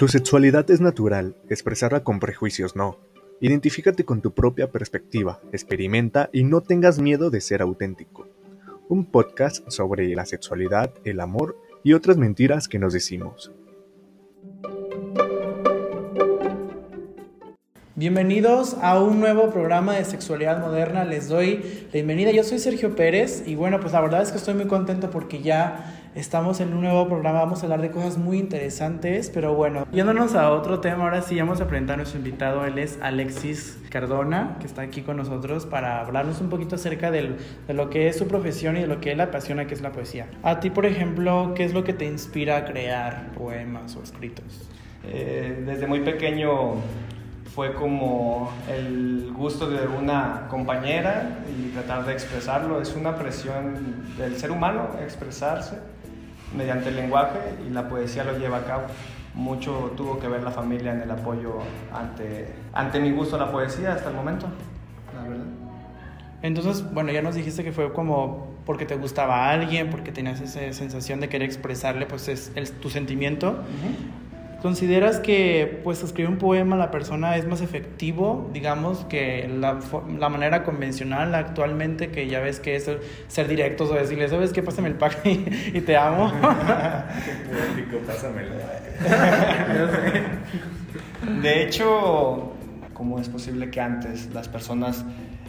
Tu sexualidad es natural, expresarla con prejuicios no. Identifícate con tu propia perspectiva, experimenta y no tengas miedo de ser auténtico. Un podcast sobre la sexualidad, el amor y otras mentiras que nos decimos. Bienvenidos a un nuevo programa de sexualidad moderna. Les doy la bienvenida. Yo soy Sergio Pérez y bueno, pues la verdad es que estoy muy contento porque ya Estamos en un nuevo programa, vamos a hablar de cosas muy interesantes, pero bueno, yéndonos a otro tema, ahora sí vamos a presentar a nuestro invitado, él es Alexis Cardona, que está aquí con nosotros para hablarnos un poquito acerca de lo que es su profesión y de lo que él apasiona, que es la poesía. A ti, por ejemplo, ¿qué es lo que te inspira a crear poemas o escritos? Eh, desde muy pequeño fue como el gusto de una compañera y tratar de expresarlo. Es una presión del ser humano expresarse mediante el lenguaje y la poesía lo lleva a cabo. Mucho tuvo que ver la familia en el apoyo ante, ante mi gusto a la poesía hasta el momento, la verdad. Entonces, bueno, ya nos dijiste que fue como porque te gustaba a alguien, porque tenías esa sensación de querer expresarle pues es, tu sentimiento. ¿Consideras que pues escribir un poema a la persona es más efectivo, digamos, que la, la, manera convencional actualmente, que ya ves que es ser directos o decirle, ¿sabes qué? Pásame el pack y, te amo. Qué poético, pásamelo. De hecho, ¿cómo es posible que antes las personas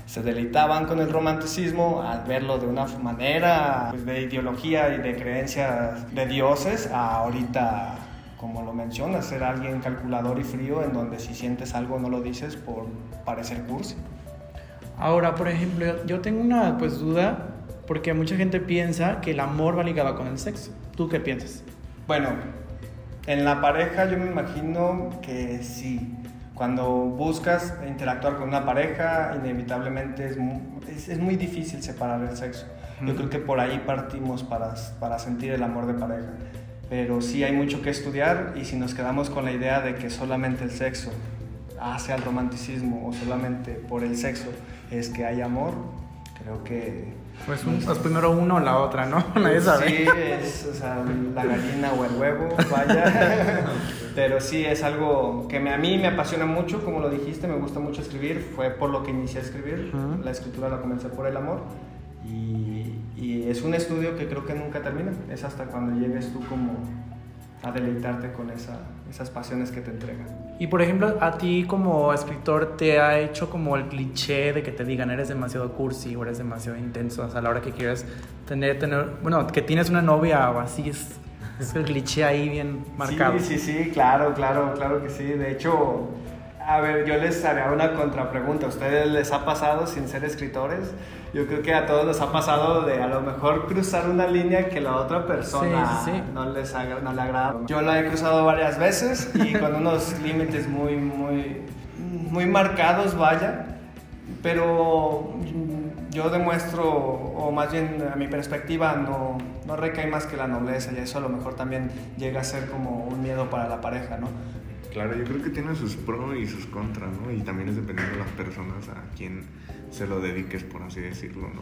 se deleitaban con el romanticismo al verlo de una manera pues, de ideología y de creencias de dioses a ahorita como lo mencionas, ser alguien calculador y frío en donde si sientes algo no lo dices por parecer cursi. Ahora, por ejemplo, yo tengo una pues duda porque mucha gente piensa que el amor va ligado con el sexo. ¿Tú qué piensas? Bueno, en la pareja yo me imagino que sí. Cuando buscas interactuar con una pareja, inevitablemente es muy, es, muy difícil separar el sexo. Yo creo que por ahí partimos para, para sentir el amor de pareja pero sí hay mucho que estudiar y si nos quedamos con la idea de que solamente el sexo hace al romanticismo o solamente por el sexo es que hay amor, creo que... Pues, un, pues primero uno o la otra, ¿no? Nadie sabe. Sí, es o sea, la gallina o el huevo, vaya. Pero sí, es algo que a mí me apasiona mucho, como lo dijiste, me gusta mucho escribir, fue por lo que inicié a escribir, la escritura la comencé por el amor y, y, es un estudio que creo que nunca termina, es hasta cuando llegues tú como a deleitarte con esa, esas pasiones que te entregan. Y por ejemplo, a ti como escritor te ha hecho como el cliché de que te digan eres demasiado cursi o eres demasiado intenso, o sea, a la hora que quieres tener, tener bueno, que tienes una novia o así, es, es el cliché ahí bien marcado. Sí, sí, sí, claro, claro, claro que sí. De hecho, a ver, yo les haría una contrapregunta. ¿A ustedes les ha pasado sin ser escritores? Yo creo que a todos les ha pasado de a lo mejor cruzar una línea que la otra persona No, les no le agrada. Yo la he cruzado varias veces y con unos límites muy, muy, muy marcados, vaya. Pero yo demuestro, o más bien a mi perspectiva, no, no recae más que la nobleza y eso a lo mejor también llega a ser como un miedo para la pareja, ¿no? Claro, yo creo que tiene sus pros y sus contras, ¿no? Y también es dependiendo de las personas a quien se lo dediques, por así decirlo, ¿no?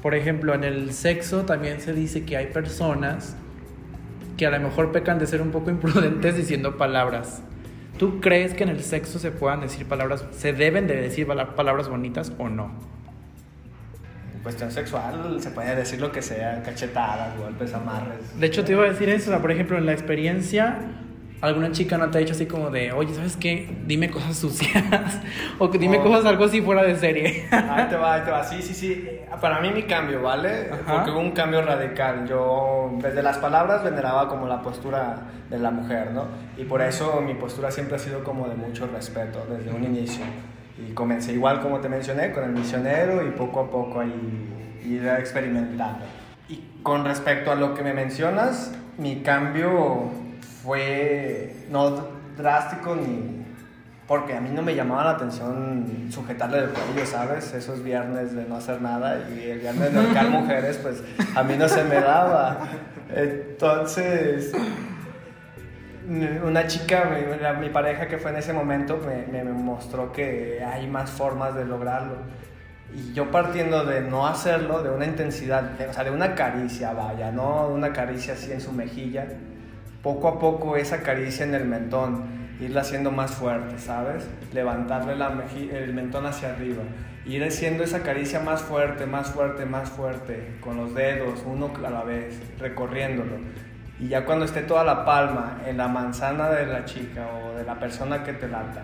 Por ejemplo, en el sexo también se dice que hay personas que a lo mejor pecan de ser un poco imprudentes diciendo palabras. ¿Tú crees que en el sexo se puedan decir palabras, se deben de decir palabras bonitas o no? En cuestión sexual se puede decir lo que sea, cachetadas, golpes, amarres. De hecho, te iba a decir eso, por ejemplo, en la experiencia alguna chica no te ha dicho así como de, oye, ¿sabes qué? Dime cosas sucias. o que dime cosas algo así fuera de serie. ahí te va, ahí te va. Sí, sí, sí. Para mí mi cambio, ¿vale? Porque hubo un cambio radical. Yo desde las palabras veneraba como la postura de la mujer, ¿no? Y por eso mi postura siempre ha sido como de mucho respeto desde un inicio. Y comencé igual como te mencioné, con el misionero y poco a poco ahí ir experimentando. Y con respecto a lo que me mencionas, mi cambio fue no drástico ni porque a mí no me llamaba la atención sujetarle el cuello, ¿sabes? Esos viernes de no hacer nada y el viernes de tocar mujeres, pues a mí no se me daba. Entonces, una chica, mi, pareja que fue en ese momento, me, me, mostró que hay más formas de lograrlo. Y yo partiendo de no hacerlo, de una intensidad, o sea, de una caricia, vaya, no una caricia así en su mejilla, poco a poco esa caricia en el mentón, irla haciendo más fuerte, ¿sabes? Levantarle el mentón hacia arriba, ir haciendo esa caricia más fuerte, más fuerte, más fuerte, con los dedos, uno a la vez, recorriéndolo. Y ya cuando esté toda la palma en la manzana de la chica o de la persona que te lata,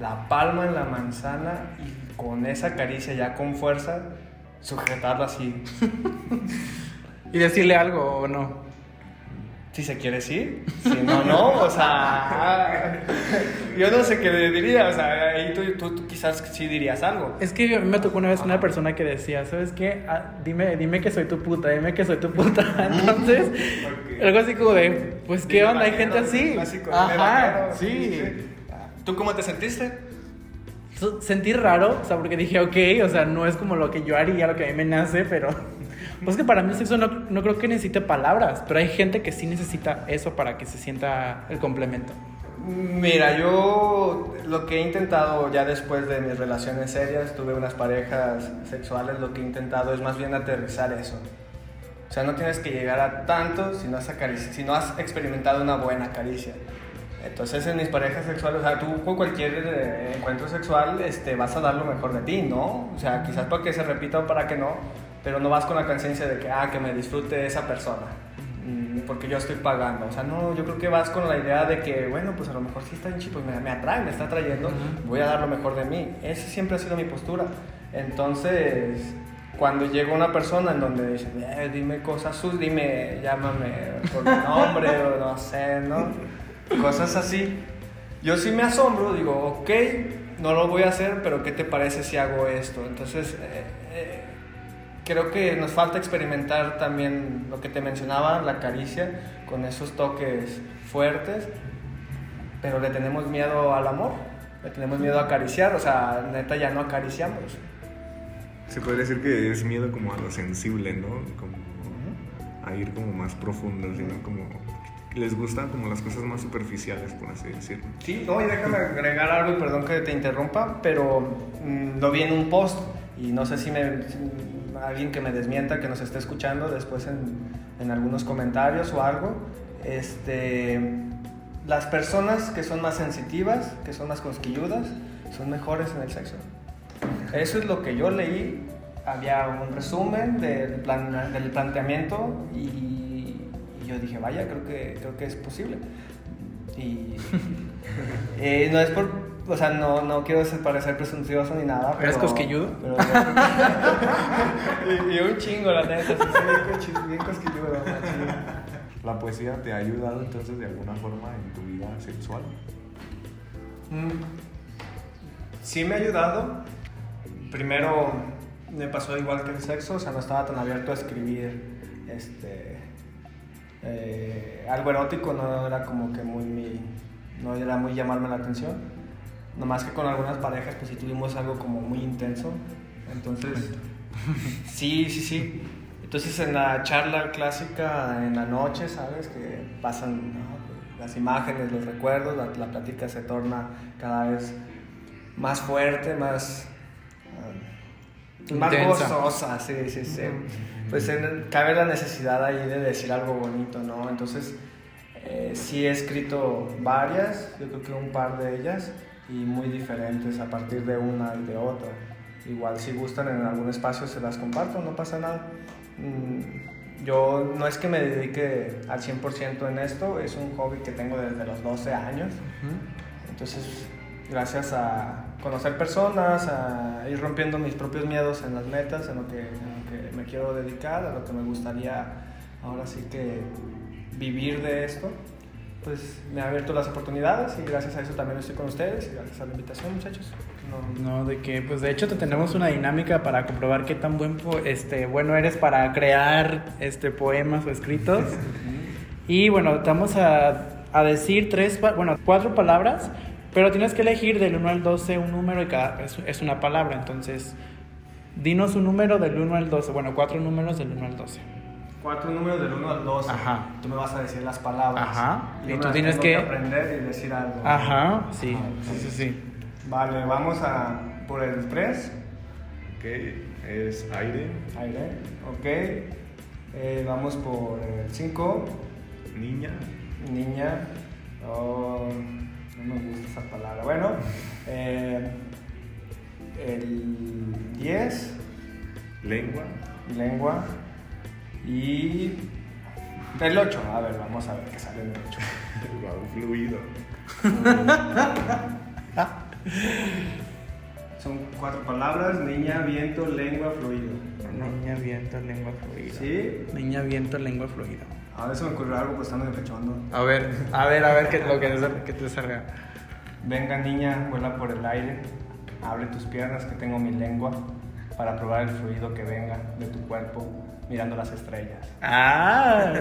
la palma en la manzana y con esa caricia ya con fuerza, sujetarla así. y decirle algo o no. Si se quiere sí, si no, no, o sea, yo no sé qué diría, o sea, ahí tú, quizás sí dirías algo. Es que a mí me tocó una vez una persona que decía, ¿sabes qué? Ah, dime, dime que soy tu puta, dime que soy tu puta. Entonces, algo así como de, pues, ¿qué onda? Hay gente así. Ajá, sí. ¿Tú cómo te sentiste? Sentí raro, o sea, porque dije, ok, o sea, no es como lo que yo haría, lo que a mí me nace, pero pues que para mí el sexo no, no, creo que necesite palabras, pero hay gente que sí necesita eso para que se sienta el complemento. Mira, yo lo que he intentado ya después de mis relaciones serias, tuve unas parejas sexuales, lo que he intentado es más bien aterrizar eso. O sea, no tienes que llegar a tanto si no has, si no has experimentado una buena caricia. Entonces en mis parejas sexuales, o sea, tú con cualquier eh, encuentro sexual este, vas a dar lo mejor de ti, ¿no? O sea, quizás para que se repita o para que no, pero no vas con la conciencia de que, ah, que me disfrute esa persona, mm, porque yo estoy pagando. O sea, no, yo creo que vas con la idea de que, bueno, pues a lo mejor sí está en chico, pues me, me atrae, me está atrayendo, voy a dar lo mejor de mí. Esa siempre ha sido mi postura. Entonces, cuando llega una persona en donde dice, eh, dime cosas sus, dime, llámame por mi nombre o no sé, ¿no? Cosas así. Yo sí me asombro, digo, ok, no lo voy a hacer, pero ¿qué te parece si hago esto? Entonces, eh, creo que nos falta experimentar también lo que te mencionaba, la caricia, con esos toques fuertes, pero le tenemos miedo al amor, le tenemos miedo a acariciar, o sea, neta ya no acariciamos. Se puede decir que es miedo como a lo sensible, ¿no? Como a ir como más profundo, sino como les gustan como las cosas más superficiales, por así decirlo. Sí, no, y déjame agregar algo, perdón que te interrumpa, pero mm, lo vi en un post y no sé si me, alguien que me desmienta, que nos esté escuchando después en, en algunos comentarios o algo, este, las personas que son más sensitivas, que son más cosquilludas, son mejores en el sexo. Eso es lo que yo leí. Había un resumen del, plan, del planteamiento y, yo dije, vaya, creo que, creo que es posible. Y eh, no es por o sea, no, no quiero parecer presuncioso ni nada. Pero, ¿Eres cosquilludo? Pero, y, un chingo, la neta. Sí, bien cosquilludo. ¿La poesía te ha ayudado entonces de alguna forma en tu vida sexual? Mm, sí me ha ayudado. Primero me pasó igual que el sexo, o sea, no estaba tan abierto a escribir este, eh, algo erótico, no era como que muy, no era muy llamarme la atención Nomás que con algunas parejas pues sí tuvimos algo como muy intenso. Entonces, sí, sí, sí. Entonces en la charla clásica en la noche, ¿sabes? Que pasan las imágenes, los recuerdos, la, plática se torna cada vez más fuerte, más... Uh, más gozosa, sí, sí, sí. Pues cabe la necesidad ahí de decir algo bonito, ¿no? Entonces, eh, sí he escrito varias, yo creo que un par de ellas y muy diferentes a partir de una y de otra. Igual si gustan en algún espacio se las comparto, no pasa nada. Mm, yo no es que me dedique al 100% en esto, es un hobby que tengo desde los 12 años. Entonces, gracias a conocer personas, a ir rompiendo mis propios miedos en las metas, en lo que, en lo que me quiero dedicar, a lo que me gustaría ahora sí que vivir de esto pues me ha abierto las oportunidades y gracias a eso también estoy con ustedes y gracias a la invitación, muchachos. No, de que, pues de hecho te tenemos una dinámica para comprobar qué tan buen, este, bueno eres para crear este, poemas o escritos. y bueno, te vamos a, a, decir tres, bueno, cuatro palabras, pero tienes que elegir del 1 al 12 un número y cada es, es una palabra, entonces dinos un número del 1 al 12, bueno, cuatro números del 1 al 12 cuatro números del 1 al 12. Ajá. Tú me vas a decir las palabras. Ajá. Y, tú tienes que... aprender y decir algo. Ajá, sí. sí, sí, sí. Vale, vamos a por el 3. Ok, es aire. Aire, ok. Eh, vamos por el 5. Niña. niña, oh, no me gusta esa palabra. Bueno, eh, el 10. Lengua. Lengua. Y el 8. A ver, vamos a ver qué sale en el 8. fluido. Son cuatro palabras, niña, viento, lengua, fluido. Niña, viento, lengua, fluido. ¿Sí? Niña, viento, lengua, fluido. A ver si me ocurrió algo pues estando de pechondo. A ver, a ver, a ver qué, lo que, que te salga. Venga niña, vuela por el aire, abre tus piernas que tengo mi lengua para probar el fluido que venga de tu cuerpo mirando las estrellas. Ah,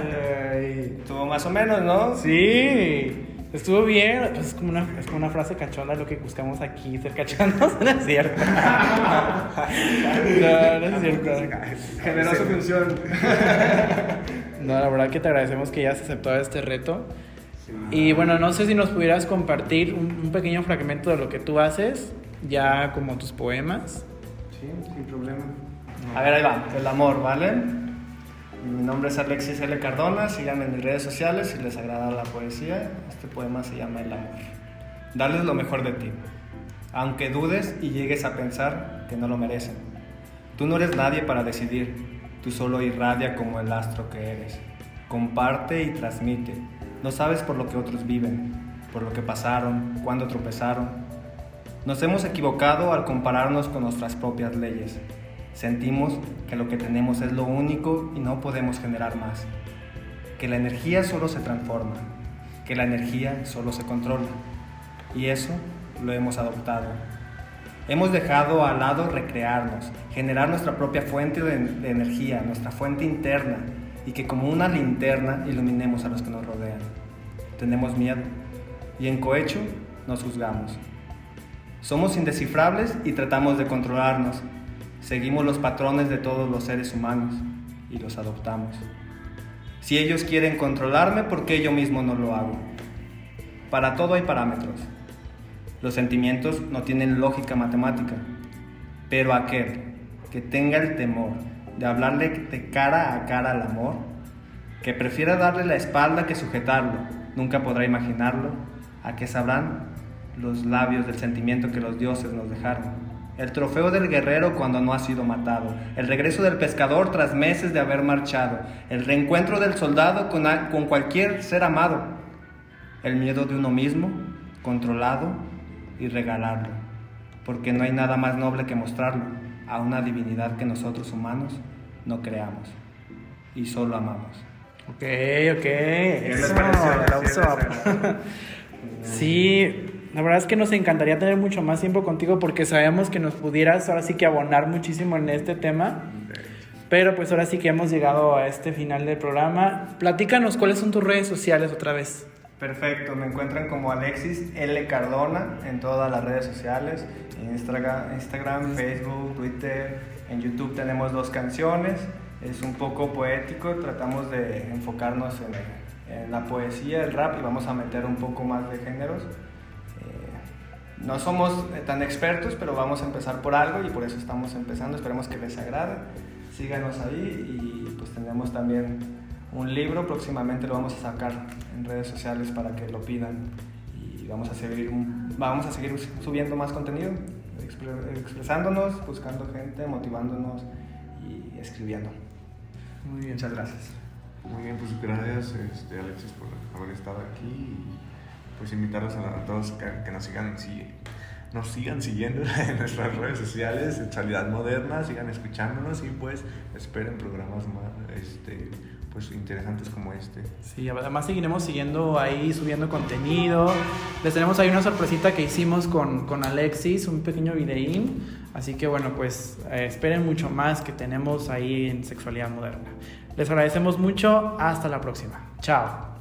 estuvo más o menos, ¿no? Sí. Estuvo bien, pues es como, una, es como una frase cachonda lo que buscamos aquí, ser cachondos, no es cierto. no, no es cierto. Generosa función. no, la verdad que te agradecemos que hayas aceptado este reto. Y bueno, no sé si nos pudieras compartir un, pequeño fragmento de lo que tú haces, ya como tus poemas. Sí, sin problema. A ver, ahí va, el amor, ¿vale? Mi nombre es Alexis L. Cardona, síganme en mis redes sociales si les agrada la poesía. Este poema se llama El amor. Darles lo mejor de ti, aunque dudes y llegues a pensar que no lo merecen. Tú no eres nadie para decidir, tú solo irradia como el astro que eres. Comparte y transmite. No sabes por lo que otros viven, por lo que pasaron, cuando tropezaron. Nos hemos equivocado al compararnos con nuestras propias leyes. Sentimos que lo que tenemos es lo único y no podemos generar más. Que la energía solo se transforma, que la energía solo se controla. Y eso lo hemos adoptado. Hemos dejado al lado recrearnos, generar nuestra propia fuente de, energía, nuestra fuente interna, y que como una linterna iluminemos a los que nos rodean. Tenemos miedo y en cohecho nos juzgamos. Somos indescifrables y tratamos de controlarnos, Seguimos los patrones de todos los seres humanos y los adoptamos. Si ellos quieren controlarme, ¿por qué yo mismo no lo hago? Para todo hay parámetros. Los sentimientos no tienen lógica matemática, pero aquel que tenga el temor de hablarle de cara a cara al amor, que prefiera darle la espalda que sujetarlo, nunca podrá imaginarlo, a que sabrán los labios del sentimiento que los dioses nos dejaron. El trofeo del guerrero cuando no ha sido matado, el regreso del pescador tras meses de haber marchado, el reencuentro del soldado con, con cualquier ser amado, el miedo de uno mismo, controlado y regalarlo, porque no hay nada más noble que mostrarlo a una divinidad que nosotros humanos no creamos y solo amamos. Ok, ok. Eso, sí, la verdad es que nos encantaría tener mucho más tiempo contigo porque sabemos que nos pudieras ahora sí que abonar muchísimo en este tema. Pero pues ahora sí que hemos llegado a este final del programa. Platícanos cuáles son tus redes sociales otra vez. Perfecto, me encuentran como Alexis L. Cardona en todas las redes sociales, Instagram, Instagram, Facebook, Twitter, en YouTube tenemos dos canciones, es un poco poético, tratamos de enfocarnos en, en la poesía, el rap y vamos a meter un poco más de géneros. No somos eh, tan expertos, pero vamos a empezar por algo y por eso estamos empezando. Esperemos que les agrade. Síganos ahí y pues tenemos también un libro. Próximamente lo vamos a sacar en redes sociales para que lo pidan y vamos a seguir, vamos a seguir subiendo más contenido, expresándonos, buscando gente, motivándonos y escribiendo. Muy bien. Muchas gracias. Muy bien, pues gracias este, Alexis por haber estado aquí pues invitarlos a, todos que, nos sigan, nos sigan siguiendo en nuestras redes sociales, Sexualidad Moderna, sigan escuchándonos y pues esperen programas más este, pues interesantes como este. Sí, además seguiremos siguiendo ahí, subiendo contenido. Les tenemos ahí una sorpresita que hicimos con, con Alexis, un pequeño videín. Así que bueno, pues eh, esperen mucho más que tenemos ahí en Sexualidad Moderna. Les agradecemos mucho, hasta la próxima. Chao.